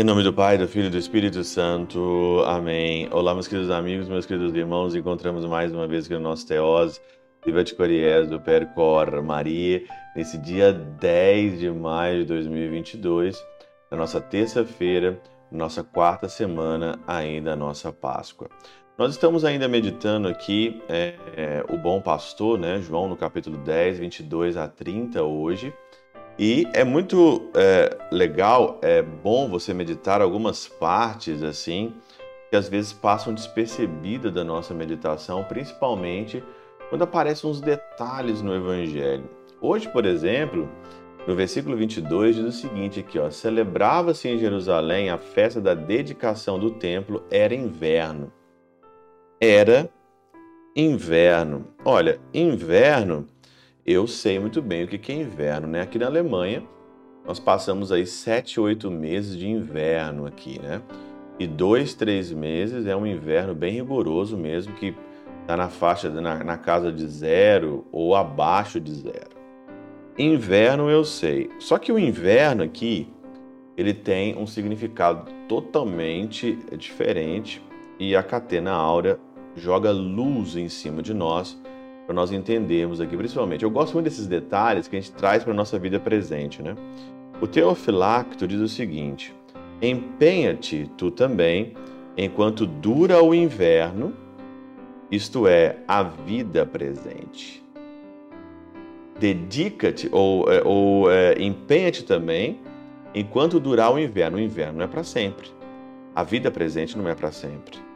Em nome do Pai, do Filho e do Espírito Santo. Amém. Olá, meus queridos amigos, meus queridos irmãos. Encontramos mais uma vez aqui no nosso Teose, Viva de Coriés, do Percor Maria, nesse dia 10 de maio de 2022, na nossa terça-feira, nossa quarta semana, ainda a nossa Páscoa. Nós estamos ainda meditando aqui é, é, o bom pastor, né? João no capítulo 10, 22 a 30 hoje. E é muito é, legal, é bom você meditar algumas partes assim que às vezes passam despercebidas da nossa meditação, principalmente quando aparecem uns detalhes no Evangelho. Hoje, por exemplo, no versículo 22 diz o seguinte aqui, ó: Celebrava-se em Jerusalém a festa da dedicação do templo, era inverno. Era inverno. Olha, inverno eu sei muito bem o que é inverno, né? Aqui na Alemanha, nós passamos aí sete, oito meses de inverno aqui, né? E dois, três meses é um inverno bem rigoroso mesmo, que está na faixa, na, na casa de zero ou abaixo de zero. Inverno eu sei. Só que o inverno aqui, ele tem um significado totalmente diferente e a catena áurea joga luz em cima de nós para nós entendermos aqui, principalmente. Eu gosto muito desses detalhes que a gente traz para a nossa vida presente, né? O Teofilacto diz o seguinte: Empenha-te tu também, enquanto dura o inverno, isto é, a vida presente. Dedica-te ou, é, ou é, empenha-te também enquanto durar o inverno. O inverno não é para sempre. A vida presente não é para sempre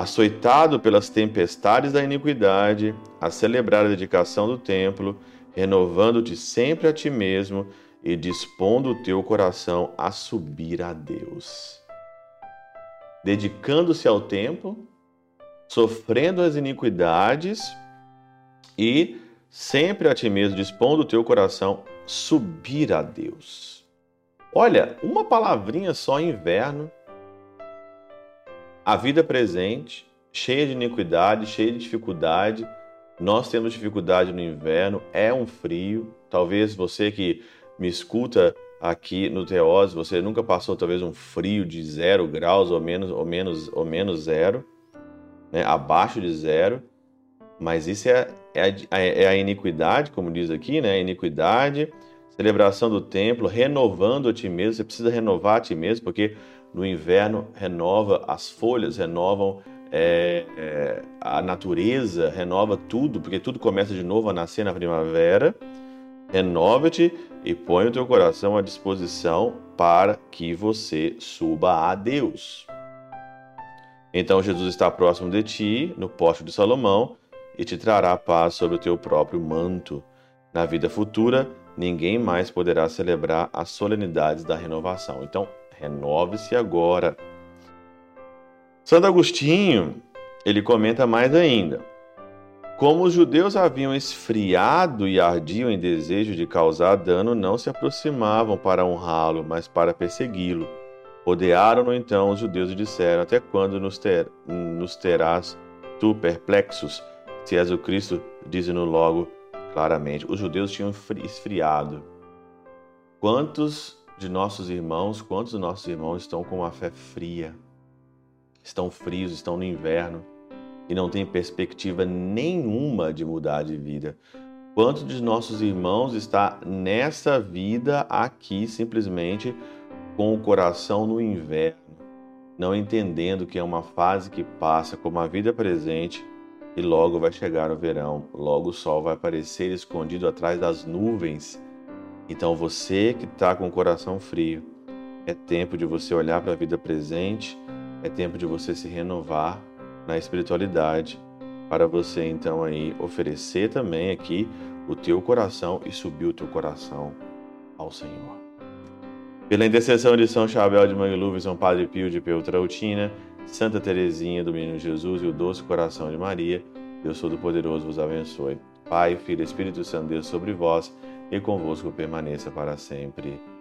açoitado pelas tempestades da iniquidade, a celebrar a dedicação do templo, renovando-te sempre a ti mesmo e dispondo o teu coração a subir a Deus. Dedicando-se ao templo, sofrendo as iniquidades e sempre a ti mesmo, dispondo o teu coração subir a Deus. Olha, uma palavrinha só inverno a vida presente, cheia de iniquidade, cheia de dificuldade. Nós temos dificuldade no inverno, é um frio. Talvez você que me escuta aqui no Teose, você nunca passou talvez um frio de zero graus ou menos ou menos ou menos zero, né? abaixo de zero. Mas isso é, é, a, é a iniquidade, como diz aqui, né? A iniquidade, celebração do templo, renovando a ti mesmo. Você precisa renovar a ti mesmo, porque no inverno renova as folhas, renovam é, é, a natureza, renova tudo, porque tudo começa de novo a nascer na primavera. Renova-te e põe o teu coração à disposição para que você suba a Deus. Então Jesus está próximo de ti, no poste de Salomão, e te trará paz sobre o teu próprio manto. Na vida futura, ninguém mais poderá celebrar as solenidades da renovação. Então, renove-se agora. Santo Agostinho, ele comenta mais ainda. Como os judeus haviam esfriado e ardiam em desejo de causar dano, não se aproximavam para honrá-lo, mas para persegui-lo. Rodearam-no então os judeus e disseram: Até quando nos, ter, nos terás tu perplexos? Se és o Cristo, dize-no logo claramente. Os judeus tinham esfriado. Quantos de nossos irmãos, quantos dos nossos irmãos estão com a fé fria, estão frios, estão no inverno e não têm perspectiva nenhuma de mudar de vida? Quantos de nossos irmãos está nessa vida aqui simplesmente com o coração no inverno, não entendendo que é uma fase que passa como a vida presente e logo vai chegar o verão, logo o sol vai aparecer escondido atrás das nuvens então você que está com o coração frio, é tempo de você olhar para a vida presente, é tempo de você se renovar na espiritualidade, para você então aí oferecer também aqui o teu coração e subir o teu coração ao Senhor. Pela intercessão de São Chabel de Mangluf, São Padre Pio de Peltrautina, Santa Teresinha do Menino Jesus e o Doce Coração de Maria, Deus Todo-Poderoso vos abençoe. Pai, Filho e Espírito Santo, Deus sobre vós e convosco permaneça para sempre.